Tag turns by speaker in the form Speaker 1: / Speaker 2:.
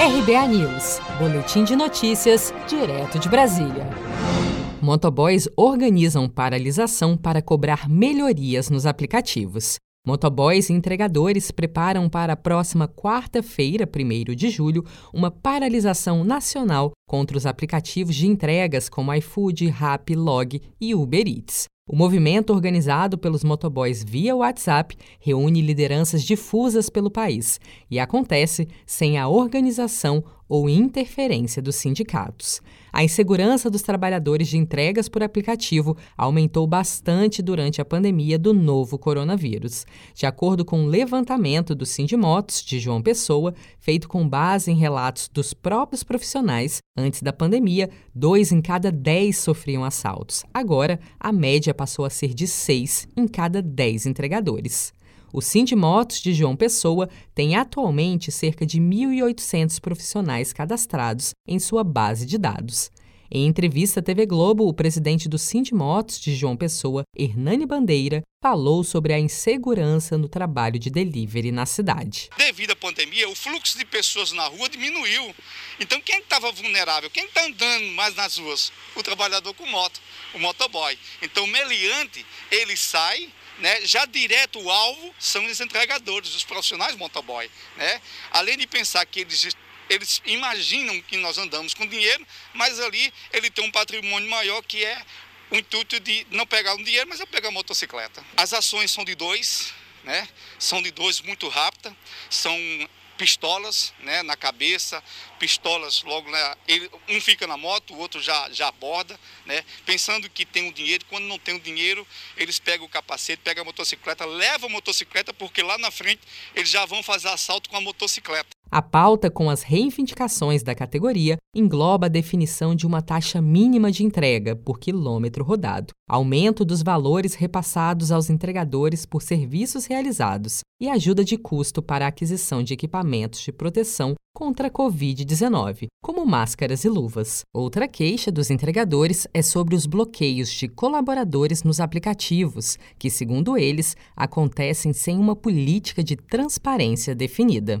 Speaker 1: RBA News, Boletim de Notícias, direto de Brasília. Motoboys organizam paralisação para cobrar melhorias nos aplicativos. Motoboys e entregadores preparam para a próxima quarta-feira, 1 de julho, uma paralisação nacional contra os aplicativos de entregas como iFood, Rappi, Log e Uber Eats. O movimento, organizado pelos motoboys via WhatsApp, reúne lideranças difusas pelo país e acontece sem a organização ou interferência dos sindicatos. A insegurança dos trabalhadores de entregas por aplicativo aumentou bastante durante a pandemia do novo coronavírus. De acordo com o um levantamento do Sindimotos de João Pessoa, feito com base em relatos dos próprios profissionais, antes da pandemia, dois em cada dez sofriam assaltos. Agora, a média passou a ser de seis em cada dez entregadores. O Sindimotos de João Pessoa tem atualmente cerca de 1.800 profissionais cadastrados em sua base de dados. Em entrevista à TV Globo, o presidente do Sindimotos de João Pessoa, Hernani Bandeira, falou sobre a insegurança no trabalho de delivery na cidade.
Speaker 2: Devido à pandemia, o fluxo de pessoas na rua diminuiu. Então, quem estava vulnerável? Quem está andando mais nas ruas? O trabalhador com moto, o motoboy. Então, o meliante, ele sai né, já direto o alvo são os entregadores, os profissionais motoboy. Né? Além de pensar que eles, eles imaginam que nós andamos com dinheiro, mas ali ele tem um patrimônio maior que é o intuito de não pegar o dinheiro, mas é pegar a motocicleta. As ações são de dois, né? são de dois muito rápidas, são pistolas né, na cabeça, pistolas logo, né, ele, um fica na moto, o outro já, já aborda, né, pensando que tem o um dinheiro, quando não tem o um dinheiro, eles pegam o capacete, pegam a motocicleta, levam a motocicleta, porque lá na frente eles já vão fazer assalto com a motocicleta.
Speaker 1: A pauta com as reivindicações da categoria engloba a definição de uma taxa mínima de entrega por quilômetro rodado, aumento dos valores repassados aos entregadores por serviços realizados e ajuda de custo para a aquisição de equipamentos de proteção contra a Covid-19, como máscaras e luvas. Outra queixa dos entregadores é sobre os bloqueios de colaboradores nos aplicativos, que, segundo eles, acontecem sem uma política de transparência definida.